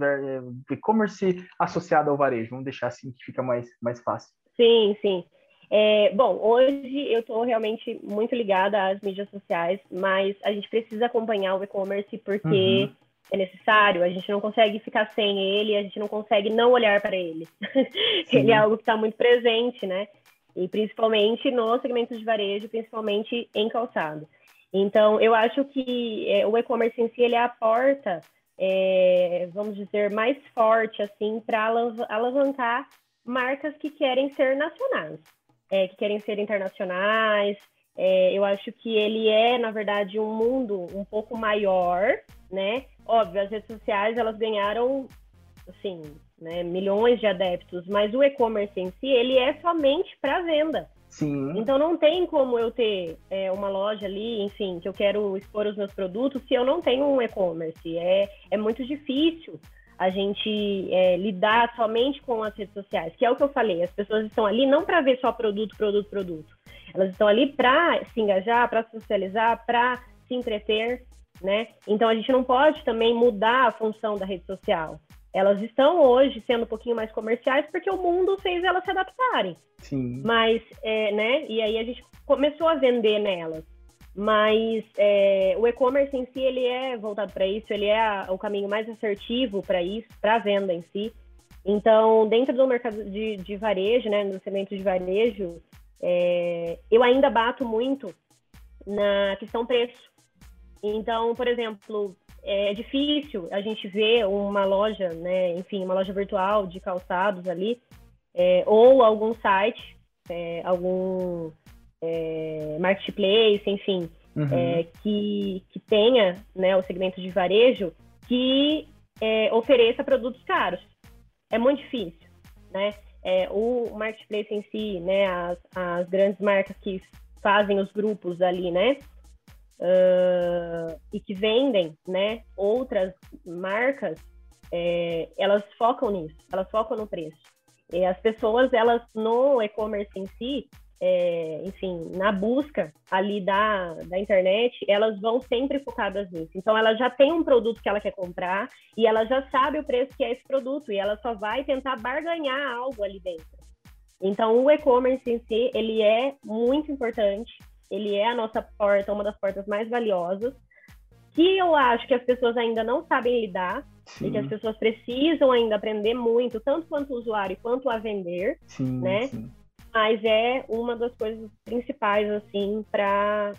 S2: e-commerce associado ao varejo? Vamos deixar assim que fica mais, mais fácil.
S3: Sim, sim. É, bom, hoje eu estou realmente muito ligada às mídias sociais, mas a gente precisa acompanhar o e-commerce porque uhum é necessário, a gente não consegue ficar sem ele, a gente não consegue não olhar para ele. ele é algo que está muito presente, né? E principalmente no segmento de varejo, principalmente em calçado. Então, eu acho que é, o e-commerce em si ele é a porta, é, vamos dizer, mais forte assim para alavancar marcas que querem ser nacionais, é, que querem ser internacionais. É, eu acho que ele é, na verdade, um mundo um pouco maior, né? Óbvio, as redes sociais elas ganharam, assim, né, milhões de adeptos, mas o e-commerce em si ele é somente para venda.
S2: Sim.
S3: Então não tem como eu ter é, uma loja ali, enfim, que eu quero expor os meus produtos se eu não tenho um e-commerce. É, é muito difícil a gente é, lidar somente com as redes sociais, que é o que eu falei. As pessoas estão ali não para ver só produto, produto, produto. Elas estão ali para se engajar, para socializar, para se entreter né? Então a gente não pode também mudar a função da rede social. Elas estão hoje sendo um pouquinho mais comerciais porque o mundo fez elas se adaptarem.
S2: Sim.
S3: Mas, é, né? E aí a gente começou a vender nelas. Mas é, o e-commerce em si ele é voltado para isso, ele é a, o caminho mais assertivo para isso, para a venda em si. Então, dentro do mercado de, de varejo, né, no segmento de varejo, é, eu ainda bato muito na questão preço. Então, por exemplo, é difícil a gente ver uma loja, né, enfim, uma loja virtual de calçados ali, é, ou algum site, é, algum é, marketplace, enfim, uhum. É, que, que tenha né, o segmento de varejo que é, ofereça produtos caros. É muito difícil, né? É, o marketplace em si, né, as, as grandes marcas que fazem os grupos ali, né, uh, e que vendem, né, outras marcas, é, elas focam nisso, elas focam no preço. E as pessoas, elas no e-commerce em si, é, enfim, na busca ali da, da internet, elas vão sempre focadas nisso. Então, ela já tem um produto que ela quer comprar e ela já sabe o preço que é esse produto e ela só vai tentar barganhar algo ali dentro. Então, o e-commerce em si, ele é muito importante ele é a nossa porta, uma das portas mais valiosas, que eu acho que as pessoas ainda não sabem lidar sim. e que as pessoas precisam ainda aprender muito, tanto quanto o usuário quanto a vender, sim, né? Sim. Mas é uma das coisas principais assim para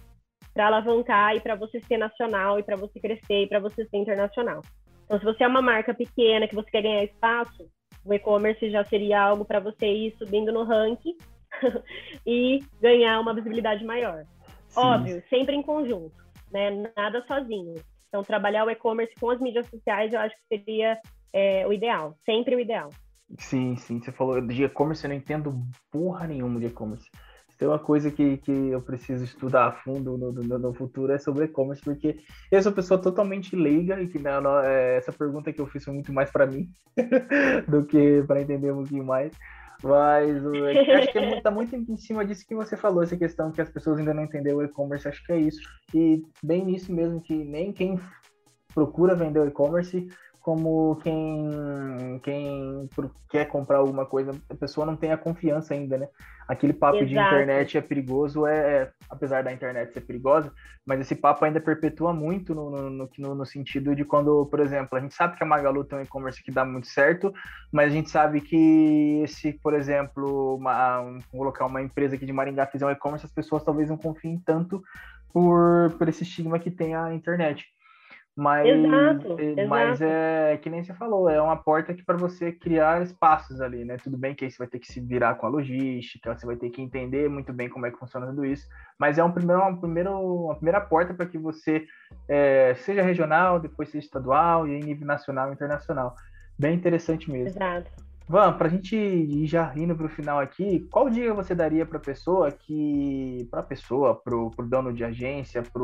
S3: para alavancar e para você ser nacional e para você crescer e para você ser internacional. Então, se você é uma marca pequena que você quer ganhar espaço, o e-commerce já seria algo para você ir subindo no ranking e ganhar uma visibilidade maior. Sim. Óbvio, sempre em conjunto, né? Nada sozinho. Então, trabalhar o e-commerce com as mídias sociais eu acho que seria é, o ideal, sempre o ideal.
S2: Sim, sim. Você falou de e-commerce, eu não entendo porra nenhuma de e-commerce. Se tem uma coisa que, que eu preciso estudar a fundo no, no, no futuro é sobre e-commerce, porque eu sou pessoa totalmente leiga e que não, não, é, essa pergunta que eu fiz foi muito mais para mim do que para entender um pouquinho mais. Mas acho que está muito em cima disso que você falou, essa questão que as pessoas ainda não entenderam o e-commerce, acho que é isso. E bem nisso mesmo, que nem quem procura vender o e-commerce como quem, quem quer comprar alguma coisa, a pessoa não tem a confiança ainda, né? Aquele papo Exato. de internet é perigoso, é, é, apesar da internet ser perigosa, mas esse papo ainda perpetua muito no, no, no, no, sentido de quando, por exemplo, a gente sabe que a Magalu tem um e-commerce que dá muito certo, mas a gente sabe que se, por exemplo, uma, um, colocar uma empresa aqui de Maringá fizer um e-commerce, as pessoas talvez não confiem tanto por, por esse estigma que tem a internet. Mas,
S3: exato,
S2: mas
S3: exato.
S2: é que nem você falou, é uma porta que para você criar espaços ali, né? Tudo bem que aí você vai ter que se virar com a logística, você vai ter que entender muito bem como é que funciona tudo isso, mas é um primeiro, uma, primeiro, uma primeira porta para que você é, seja regional, depois seja estadual e em nível nacional e internacional. Bem interessante mesmo.
S3: Exato.
S2: Van, para a gente ir já indo para o final aqui, qual dia você daria para a pessoa que, para a pessoa, para o dono de agência, para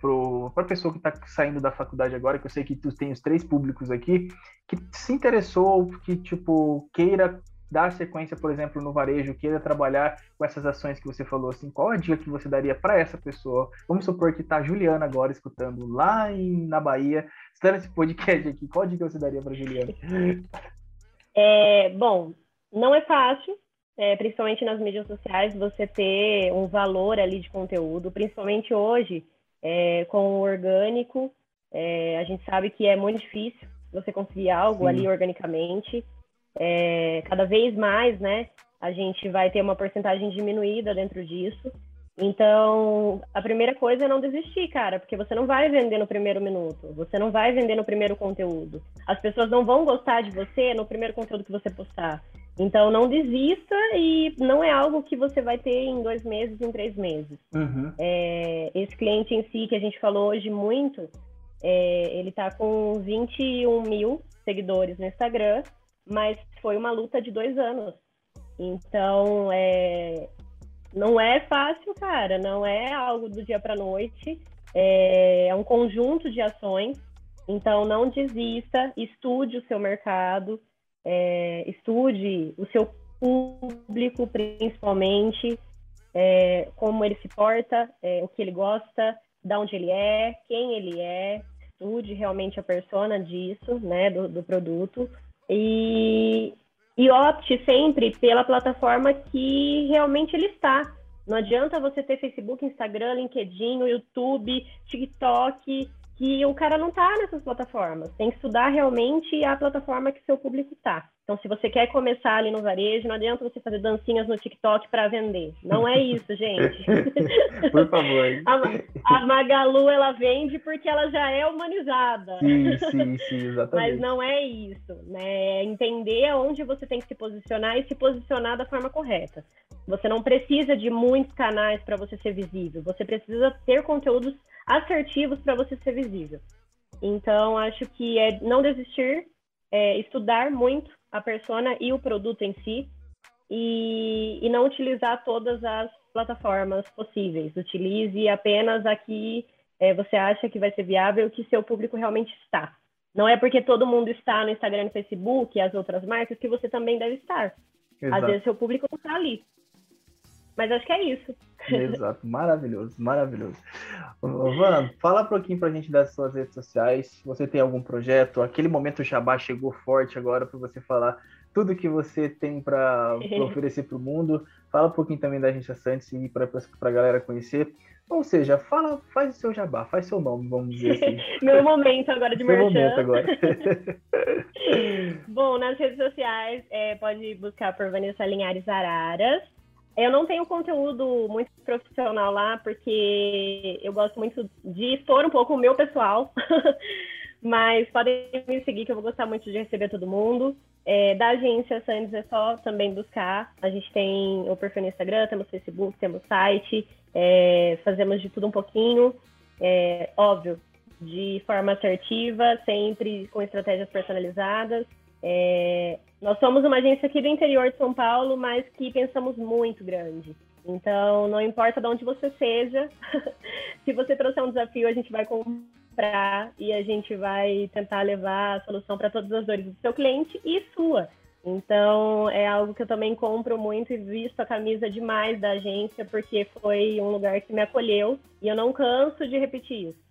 S2: para a pessoa que está saindo da faculdade agora, que eu sei que tu tem os três públicos aqui, que se interessou, que tipo queira dar sequência, por exemplo, no varejo, queira trabalhar com essas ações que você falou, assim, qual a dica que você daria para essa pessoa? Vamos supor que está a Juliana agora escutando lá em, na Bahia, estando esse podcast aqui, qual a dica você daria para Juliana?
S3: É, bom, não é fácil, é, principalmente nas mídias sociais, você ter um valor ali de conteúdo, principalmente hoje, é, com o orgânico, é, a gente sabe que é muito difícil você conseguir algo Sim. ali organicamente. É, cada vez mais, né, a gente vai ter uma porcentagem diminuída dentro disso. Então, a primeira coisa é não desistir, cara, porque você não vai vender no primeiro minuto, você não vai vender no primeiro conteúdo. As pessoas não vão gostar de você no primeiro conteúdo que você postar. Então, não desista e não é algo que você vai ter em dois meses, em três meses.
S2: Uhum.
S3: É, esse cliente em si, que a gente falou hoje muito, é, ele está com 21 mil seguidores no Instagram, mas foi uma luta de dois anos. Então, é, não é fácil, cara, não é algo do dia para noite, é, é um conjunto de ações. Então, não desista, estude o seu mercado, é, estude o seu público, principalmente, é, como ele se porta, é, o que ele gosta, de onde ele é, quem ele é, estude realmente a persona disso, né, do, do produto, e, e opte sempre pela plataforma que realmente ele está. Não adianta você ter Facebook, Instagram, LinkedIn, YouTube, TikTok, que o cara não tá nessas plataformas. Tem que estudar realmente a plataforma que seu público tá. Então, se você quer começar ali no varejo, não adianta você fazer dancinhas no TikTok para vender. Não é isso, gente.
S2: Por favor.
S3: A, a, Magalu, ela vende porque ela já é humanizada.
S2: Sim, sim, sim, exatamente.
S3: Mas não é isso, né? É entender onde você tem que se posicionar e se posicionar da forma correta. Você não precisa de muitos canais para você ser visível. Você precisa ter conteúdos assertivos para você ser visível. Então, acho que é não desistir, é estudar muito a persona e o produto em si e, e não utilizar todas as plataformas possíveis. Utilize apenas a que é, você acha que vai ser viável, que seu público realmente está. Não é porque todo mundo está no Instagram e no Facebook e as outras marcas que você também deve estar. Exato. Às vezes seu público não está ali. Mas acho que é isso.
S2: Exato, maravilhoso, maravilhoso. Van, fala um pouquinho pra gente das suas redes sociais. Você tem algum projeto? Aquele momento Jabá chegou forte agora para você falar tudo que você tem para oferecer para o mundo. Fala um pouquinho também da Agência Santos e para a galera conhecer. Ou seja, fala, faz o seu jabá, faz seu nome, vamos dizer assim.
S3: Meu momento agora de merchan.
S2: momento agora.
S3: Bom, nas redes sociais, é, pode buscar por Vanessa Linhares Araras. Eu não tenho conteúdo muito profissional lá, porque eu gosto muito de expor um pouco o meu pessoal. Mas podem me seguir, que eu vou gostar muito de receber todo mundo. É, da agência Sandes é só também buscar. A gente tem o perfil no Instagram, temos Facebook, temos site, é, fazemos de tudo um pouquinho. É, óbvio, de forma assertiva, sempre com estratégias personalizadas. É, Nós somos uma agência aqui do interior de São Paulo, mas que pensamos muito grande. Então, não importa de onde você seja, se você trouxer um desafio, a gente vai comprar e a gente vai tentar levar a solução para todas as dores do seu cliente e sua. Então, é algo que eu também compro muito e visto a camisa demais da agência, porque foi um lugar que me acolheu e eu não canso de repetir isso.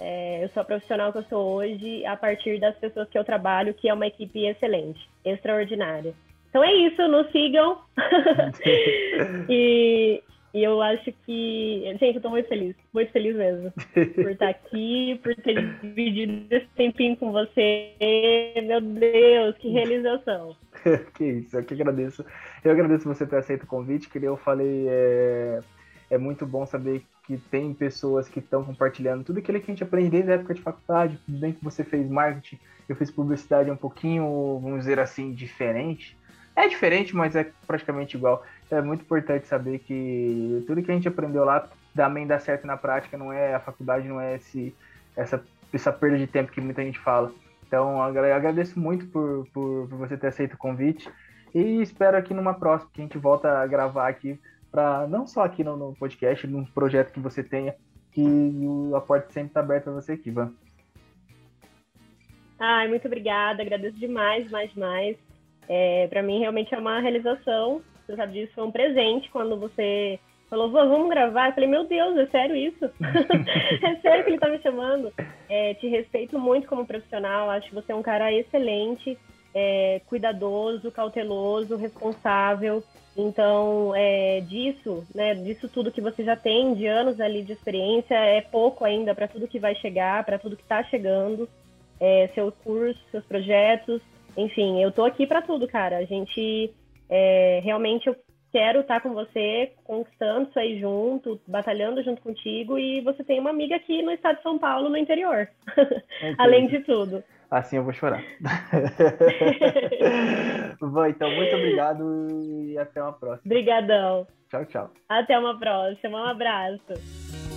S3: É, eu sou a profissional que eu sou hoje a partir das pessoas que eu trabalho, que é uma equipe excelente, extraordinária. Então é isso, nos sigam. e, e, eu acho que. Gente, eu tô muito feliz, muito feliz mesmo. Por estar aqui, por ter dividido esse tempinho com você. Meu Deus, que realização.
S2: que isso, eu que agradeço. Eu agradeço você ter aceito o convite, que eu falei. É, é muito bom saber que tem pessoas que estão compartilhando tudo aquilo que a gente aprende desde a época de faculdade, tudo bem que você fez marketing, eu fiz publicidade um pouquinho, vamos dizer assim, diferente. É diferente, mas é praticamente igual. É muito importante saber que tudo que a gente aprendeu lá também dá certo na prática, não é a faculdade, não é esse, essa, essa perda de tempo que muita gente fala. Então, eu agradeço muito por, por, por você ter aceito o convite e espero aqui numa próxima que a gente volta a gravar aqui para não só aqui no, no, podcast, num projeto que você tenha, que a porta sempre está aberta para você aqui, Van.
S3: Ai, muito obrigada, agradeço demais, mais, mais. É, para mim, realmente é uma realização. Você sabe disso, foi um presente quando você falou, vamos gravar. Eu falei, meu Deus, é sério isso? é sério que ele tá me chamando? É, te respeito muito como profissional, acho que você é um cara excelente, é, cuidadoso, cauteloso, responsável. Então, é, disso, né, disso tudo que você já tem de anos ali de experiência, é pouco ainda para tudo que vai chegar, para tudo que está chegando, é, seu curso, seus projetos. Enfim, eu tô aqui para tudo, cara. A gente é, realmente eu quero estar tá com você, conquistando isso aí junto, batalhando junto contigo e você tem uma amiga aqui no estado de São Paulo, no interior. Além de tudo.
S2: Assim eu vou chorar. Bom, então, muito obrigado e até uma próxima.
S3: Obrigadão.
S2: Tchau, tchau.
S3: Até uma próxima. Um abraço.